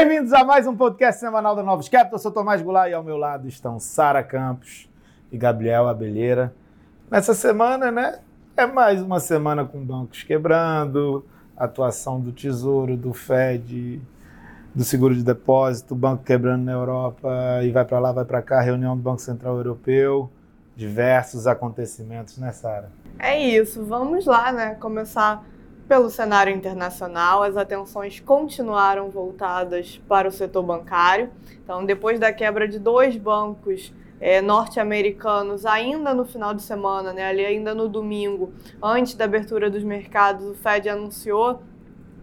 Bem-vindos a mais um podcast semanal da Novos Capital. Eu sou Tomás Goulart e ao meu lado estão Sara Campos e Gabriel Abelheira. Nessa semana, né? É mais uma semana com bancos quebrando, atuação do Tesouro, do Fed, do Seguro de Depósito, banco quebrando na Europa e vai para lá, vai para cá, reunião do Banco Central Europeu, diversos acontecimentos, né, Sara? É isso, vamos lá, né? Começar pelo cenário internacional, as atenções continuaram voltadas para o setor bancário. Então, depois da quebra de dois bancos é, norte-americanos, ainda no final de semana, né, ali ainda no domingo, antes da abertura dos mercados, o Fed anunciou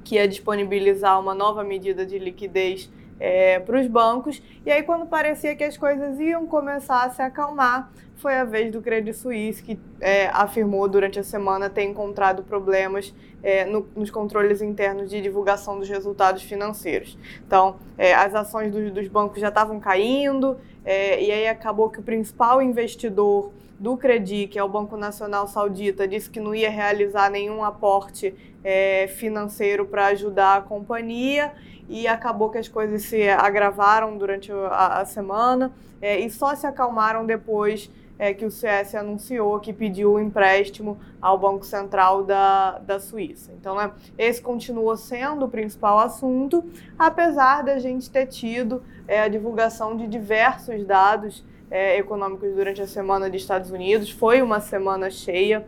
que ia disponibilizar uma nova medida de liquidez é, para os bancos. E aí, quando parecia que as coisas iam começar a se acalmar, foi a vez do Credit Suisse, que é, afirmou durante a semana ter encontrado problemas é, no, nos controles internos de divulgação dos resultados financeiros. Então, é, as ações do, dos bancos já estavam caindo, é, e aí acabou que o principal investidor do Credit, que é o Banco Nacional Saudita, disse que não ia realizar nenhum aporte é, financeiro para ajudar a companhia e acabou que as coisas se agravaram durante a, a semana é, e só se acalmaram depois é, que o CS anunciou que pediu o empréstimo ao Banco Central da, da Suíça. Então, né, esse continua sendo o principal assunto, apesar da gente ter tido é, a divulgação de diversos dados é, econômicos durante a semana dos Estados Unidos. Foi uma semana cheia.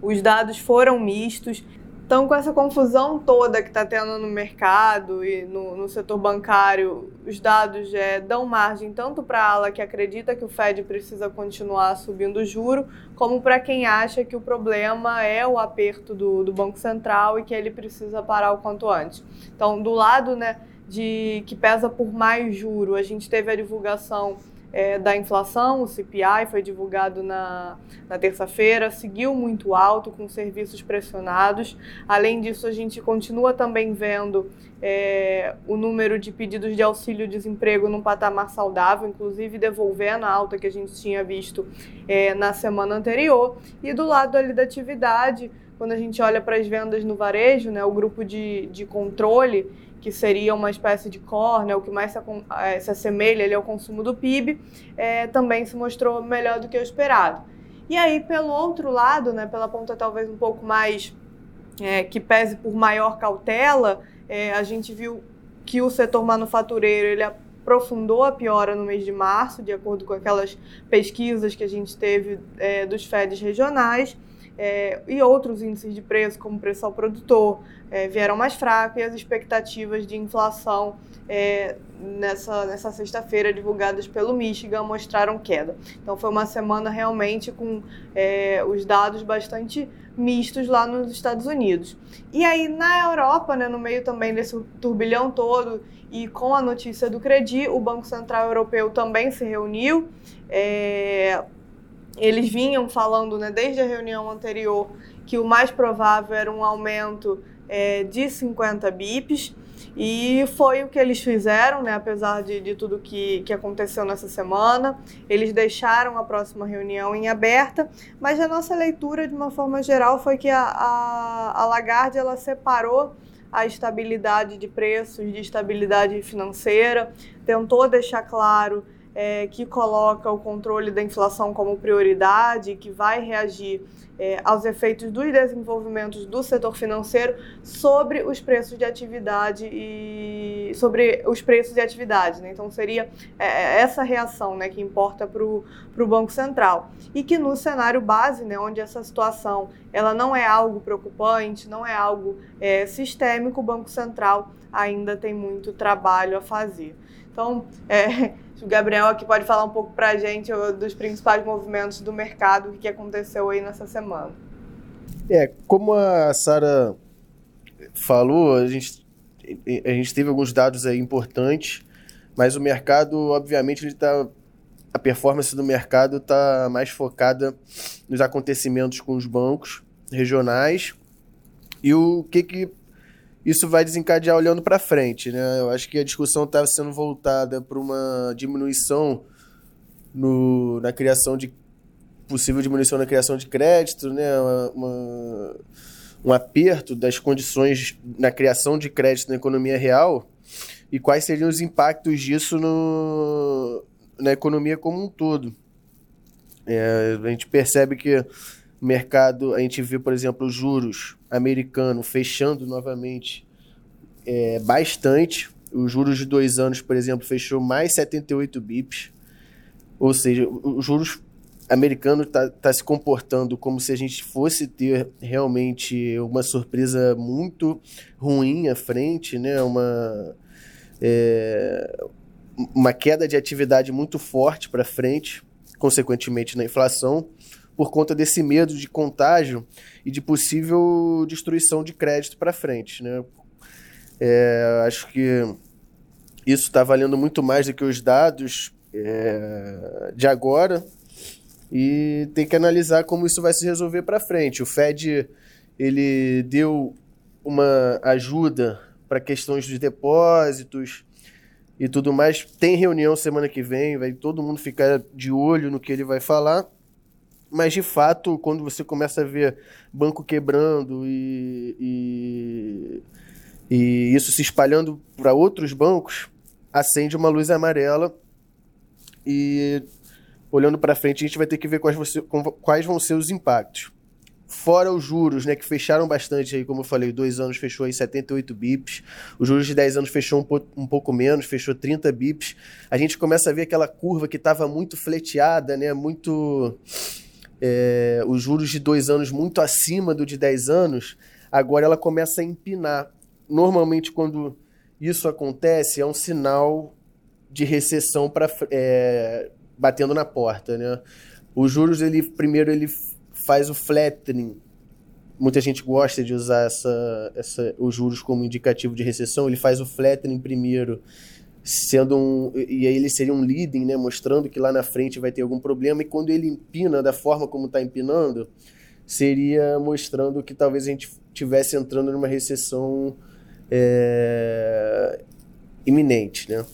Os dados foram mistos. Então, com essa confusão toda que está tendo no mercado e no, no setor bancário, os dados é, dão margem tanto para a ala que acredita que o Fed precisa continuar subindo o juro, como para quem acha que o problema é o aperto do, do Banco Central e que ele precisa parar o quanto antes. Então, do lado né, de que pesa por mais juro, a gente teve a divulgação é, da inflação, o CPI foi divulgado na, na terça-feira, seguiu muito alto, com serviços pressionados. Além disso, a gente continua também vendo é, o número de pedidos de auxílio-desemprego num patamar saudável, inclusive devolvendo a alta que a gente tinha visto é, na semana anterior. E do lado ali da atividade, quando a gente olha para as vendas no varejo, né, o grupo de, de controle que seria uma espécie de né, o que mais se, é, se assemelha ali ao consumo do PIB, é, também se mostrou melhor do que o esperado. E aí, pelo outro lado, né, pela ponta talvez um pouco mais é, que pese por maior cautela, é, a gente viu que o setor manufatureiro ele aprofundou a piora no mês de março, de acordo com aquelas pesquisas que a gente teve é, dos FEDs regionais é, e outros índices de preço, como preço ao produtor, é, vieram mais fracos e as expectativas de inflação é, nessa, nessa sexta-feira divulgadas pelo Michigan mostraram queda. Então foi uma semana realmente com é, os dados bastante mistos lá nos Estados Unidos. E aí na Europa, né, no meio também desse turbilhão todo e com a notícia do Credi, o Banco Central Europeu também se reuniu. É, eles vinham falando, né, desde a reunião anterior, que o mais provável era um aumento é, de 50 bips. E foi o que eles fizeram, né? apesar de, de tudo que, que aconteceu nessa semana. Eles deixaram a próxima reunião em aberta, mas a nossa leitura, de uma forma geral, foi que a, a, a Lagarde ela separou a estabilidade de preços de estabilidade financeira, tentou deixar claro é, que coloca o controle da inflação como prioridade, que vai reagir é, aos efeitos dos desenvolvimentos do setor financeiro sobre os preços de atividade e sobre os preços de atividade. Né? Então seria é, é essa reação né, que importa para o Banco Central. E que no cenário base, né, onde essa situação ela não é algo preocupante, não é algo é, sistêmico, o Banco Central ainda tem muito trabalho a fazer. Então, é, o Gabriel aqui pode falar um pouco para a gente dos principais movimentos do mercado, o que aconteceu aí nessa semana. É, como a Sara falou, a gente, a gente teve alguns dados aí importantes, mas o mercado, obviamente, ele está a performance do mercado está mais focada nos acontecimentos com os bancos regionais e o que, que isso vai desencadear olhando para frente, né? Eu acho que a discussão está sendo voltada para uma diminuição no, na criação de possível diminuição na criação de crédito, né? Uma, uma, um aperto das condições na criação de crédito na economia real, e quais seriam os impactos disso no, na economia como um todo. É, a gente percebe que o mercado, a gente vê, por exemplo, os juros americano fechando novamente é, bastante. Os juros de dois anos, por exemplo, fechou mais 78 bips. Ou seja, os juros americano está tá se comportando como se a gente fosse ter realmente uma surpresa muito ruim à frente, né? Uma, é, uma queda de atividade muito forte para frente, consequentemente na inflação, por conta desse medo de contágio e de possível destruição de crédito para frente. Né? É, acho que isso está valendo muito mais do que os dados é, de agora e tem que analisar como isso vai se resolver para frente. O Fed ele deu uma ajuda para questões dos depósitos e tudo mais. Tem reunião semana que vem, vai todo mundo ficar de olho no que ele vai falar. Mas de fato, quando você começa a ver banco quebrando e, e, e isso se espalhando para outros bancos, acende uma luz amarela e olhando para frente a gente vai ter que ver quais, você, quais vão ser os impactos. Fora os juros, né, que fecharam bastante aí, como eu falei, dois anos fechou em 78 bips, os juros de 10 anos fechou um, po um pouco menos, fechou 30 bips. A gente começa a ver aquela curva que estava muito fleteada, né, muito... É, os juros de dois anos muito acima do de 10 anos, agora ela começa a empinar. Normalmente, quando isso acontece, é um sinal de recessão para é, batendo na porta, né? Os juros, ele primeiro ele faz o flattening. Muita gente gosta de usar essa, essa, os juros como indicativo de recessão. Ele faz o flattening primeiro, sendo um. E aí ele seria um leading, né? Mostrando que lá na frente vai ter algum problema. E quando ele empina da forma como está empinando, seria mostrando que talvez a gente estivesse entrando numa recessão é, iminente, né?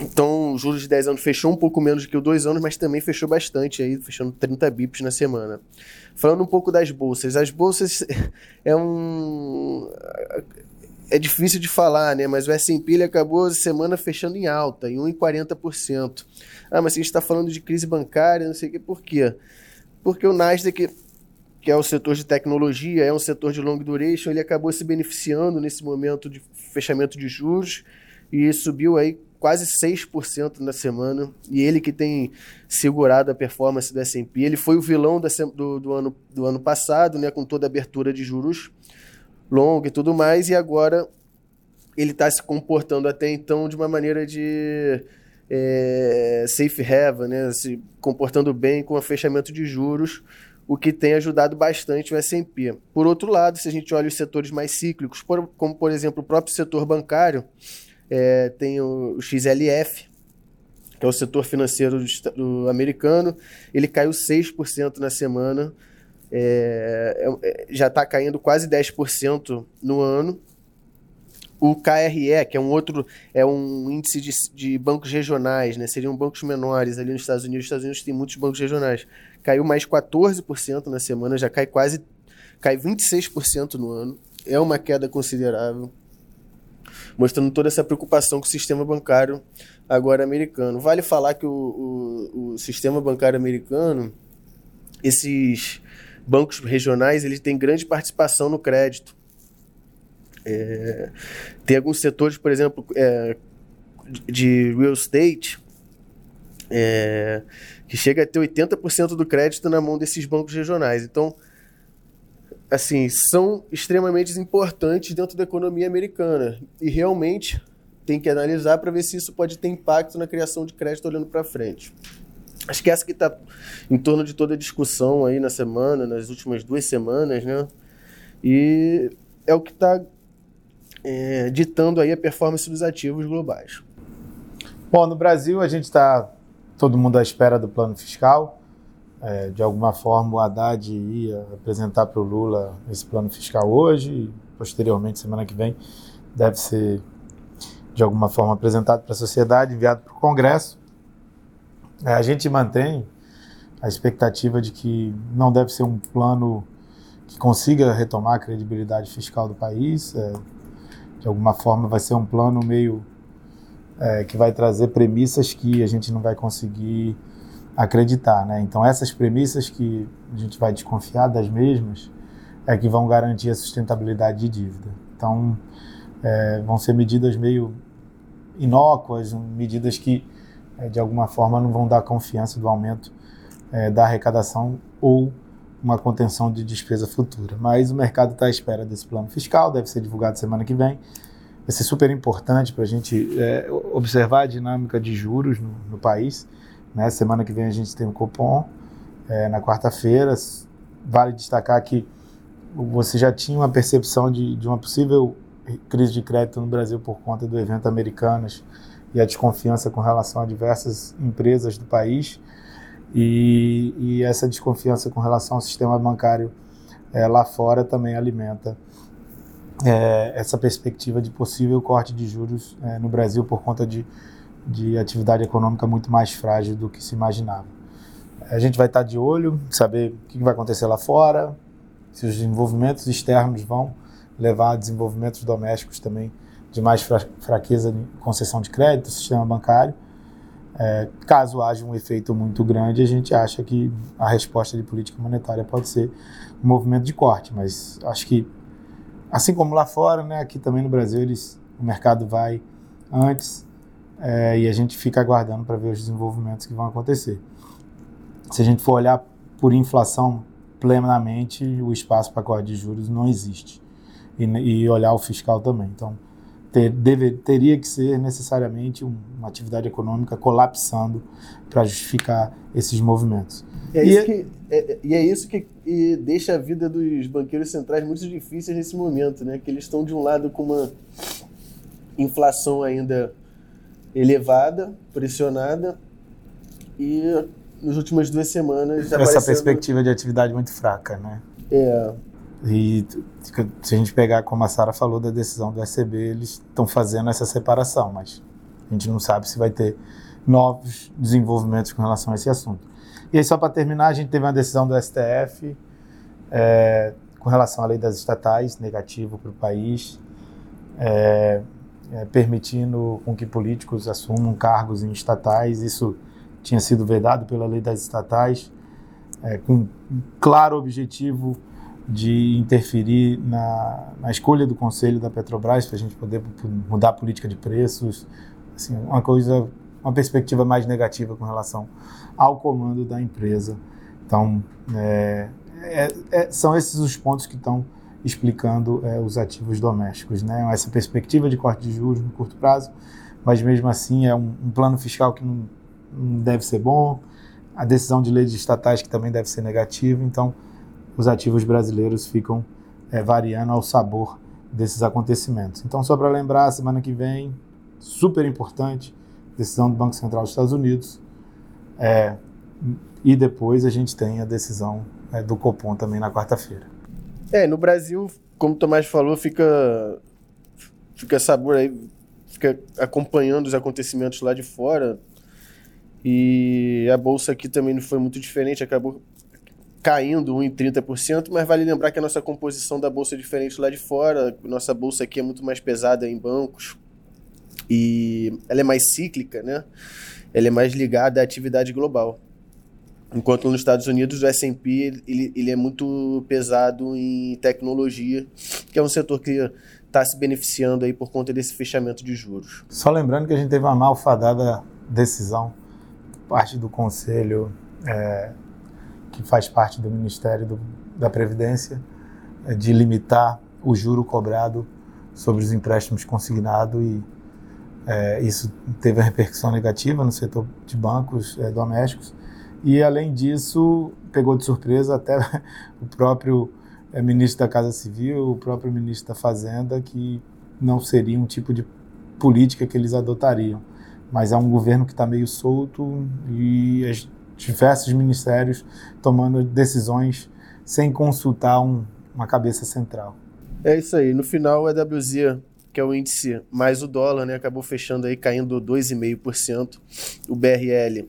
Então, o juros de 10 anos fechou um pouco menos que o 2 anos, mas também fechou bastante aí, fechando 30 bips na semana. Falando um pouco das bolsas, as bolsas é um é difícil de falar, né? Mas o S&P acabou a semana fechando em alta, em 1,40%. Ah, mas a gente está falando de crise bancária, não sei o que, por quê? Porque o Nasdaq, que é o setor de tecnologia, é um setor de long duration, ele acabou se beneficiando nesse momento de fechamento de juros e subiu aí quase 6% na semana, e ele que tem segurado a performance do S&P, ele foi o vilão do, do, ano, do ano passado, né, com toda a abertura de juros longa e tudo mais, e agora ele está se comportando até então de uma maneira de é, safe haven, né, se comportando bem com o fechamento de juros, o que tem ajudado bastante o S&P. Por outro lado, se a gente olha os setores mais cíclicos, como por exemplo o próprio setor bancário, é, tem o, XLF, que é o setor financeiro do, do americano, ele caiu 6% na semana, é, é, é já está caindo quase 10% no ano. O KRE, que é um outro, é um índice de, de, bancos regionais, né? seriam bancos menores ali nos Estados Unidos. Os Estados Unidos tem muitos bancos regionais. Caiu mais 14% na semana, já cai quase, cai 26% no ano. É uma queda considerável mostrando toda essa preocupação com o sistema bancário agora americano. Vale falar que o, o, o sistema bancário americano, esses bancos regionais, eles têm grande participação no crédito. É, tem alguns setores, por exemplo, é, de real estate, é, que chega a ter 80% do crédito na mão desses bancos regionais. Então, assim, são extremamente importantes dentro da economia americana. E realmente tem que analisar para ver se isso pode ter impacto na criação de crédito olhando para frente. Acho que essa que está em torno de toda a discussão aí na semana, nas últimas duas semanas, né? E é o que está é, ditando aí a performance dos ativos globais. Bom, no Brasil a gente está todo mundo à espera do plano fiscal é, de alguma forma o Haddad ia apresentar para o Lula esse plano fiscal hoje e posteriormente, semana que vem, deve ser de alguma forma apresentado para a sociedade, enviado para o Congresso. É, a gente mantém a expectativa de que não deve ser um plano que consiga retomar a credibilidade fiscal do país. É, de alguma forma vai ser um plano meio é, que vai trazer premissas que a gente não vai conseguir acreditar, né? Então essas premissas que a gente vai desconfiar das mesmas é que vão garantir a sustentabilidade de dívida. Então é, vão ser medidas meio inócuas, medidas que de alguma forma não vão dar confiança do aumento é, da arrecadação ou uma contenção de despesa futura. Mas o mercado está à espera desse plano fiscal, deve ser divulgado semana que vem. Vai ser super importante para a gente é, observar a dinâmica de juros no, no país. Né? Semana que vem a gente tem o Copom, é, na quarta-feira. Vale destacar que você já tinha uma percepção de, de uma possível crise de crédito no Brasil por conta do evento Americanas e a desconfiança com relação a diversas empresas do país. E, e essa desconfiança com relação ao sistema bancário é, lá fora também alimenta é, essa perspectiva de possível corte de juros é, no Brasil por conta de, de atividade econômica muito mais frágil do que se imaginava. A gente vai estar de olho, saber o que vai acontecer lá fora, se os desenvolvimentos externos vão levar a desenvolvimentos domésticos também de mais fraqueza de concessão de crédito, sistema bancário. É, caso haja um efeito muito grande, a gente acha que a resposta de política monetária pode ser um movimento de corte, mas acho que, assim como lá fora, né, aqui também no Brasil, eles, o mercado vai antes é, e a gente fica aguardando para ver os desenvolvimentos que vão acontecer. Se a gente for olhar por inflação plenamente, o espaço para corte de juros não existe. E, e olhar o fiscal também. Então, ter, teria que ser necessariamente um, uma atividade econômica colapsando para justificar esses movimentos. É e, é, que, é, e é isso que e deixa a vida dos banqueiros centrais muito difícil nesse momento, né? Que eles estão de um lado com uma inflação ainda elevada, pressionada, e nas últimas duas semanas essa aparecendo... perspectiva de atividade muito fraca, né? É. E se a gente pegar, como a Sara falou, da decisão do SCB, eles estão fazendo essa separação, mas a gente não sabe se vai ter novos desenvolvimentos com relação a esse assunto. E aí, só para terminar, a gente teve uma decisão do STF é, com relação à lei das estatais, negativo para o país, é, é, permitindo com que políticos assumam cargos em estatais. Isso tinha sido vedado pela lei das estatais, é, com um claro objetivo de interferir na, na escolha do conselho da Petrobras para a gente poder mudar a política de preços, assim, uma coisa, uma perspectiva mais negativa com relação ao comando da empresa. Então, é, é, é, são esses os pontos que estão explicando é, os ativos domésticos, né? Essa perspectiva de corte de juros no curto prazo, mas mesmo assim é um, um plano fiscal que não, não deve ser bom, a decisão de leis estatais que também deve ser negativa. Então, os ativos brasileiros ficam é, variando ao sabor desses acontecimentos. Então, só para lembrar, semana que vem, super importante, decisão do Banco Central dos Estados Unidos. É, e depois a gente tem a decisão é, do Copom também na quarta-feira. É, no Brasil, como o Tomás falou, fica, fica sabor aí, fica acompanhando os acontecimentos lá de fora. E a bolsa aqui também não foi muito diferente, acabou caindo 1,30%, mas vale lembrar que a nossa composição da bolsa é diferente lá de fora. Nossa bolsa aqui é muito mais pesada em bancos e ela é mais cíclica, né? Ela é mais ligada à atividade global. Enquanto nos Estados Unidos o S&P ele, ele é muito pesado em tecnologia, que é um setor que está se beneficiando aí por conta desse fechamento de juros. Só lembrando que a gente teve uma malfadada decisão parte do conselho é, que faz parte do Ministério do, da Previdência, é de limitar o juro cobrado sobre os empréstimos consignados e é, isso teve a repercussão negativa no setor de bancos é, domésticos. E além disso pegou de surpresa até o próprio é, ministro da Casa Civil, o próprio ministro da Fazenda que não seria um tipo de política que eles adotariam, mas é um governo que está meio solto e diversos ministérios tomando decisões sem consultar um, uma cabeça central. É isso aí. No final, o EWZ, que é o índice mais o dólar, né, acabou fechando aí caindo 2,5%. O BRL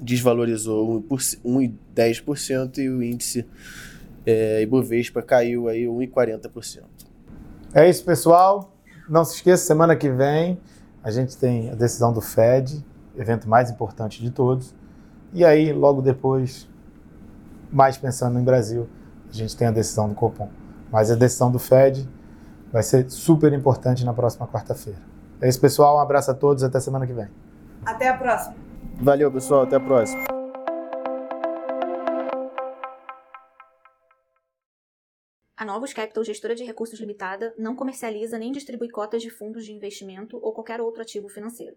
desvalorizou 1,10% e o índice é, Ibovespa caiu aí 1,40%. É isso, pessoal. Não se esqueça, semana que vem a gente tem a decisão do Fed, evento mais importante de todos. E aí, logo depois, mais pensando em Brasil, a gente tem a decisão do Copom. Mas a decisão do Fed vai ser super importante na próxima quarta-feira. É isso, pessoal. Um abraço a todos. Até semana que vem. Até a próxima. Valeu, pessoal. Até a próxima. A Novos Capital Gestora de Recursos Limitada não comercializa nem distribui cotas de fundos de investimento ou qualquer outro ativo financeiro.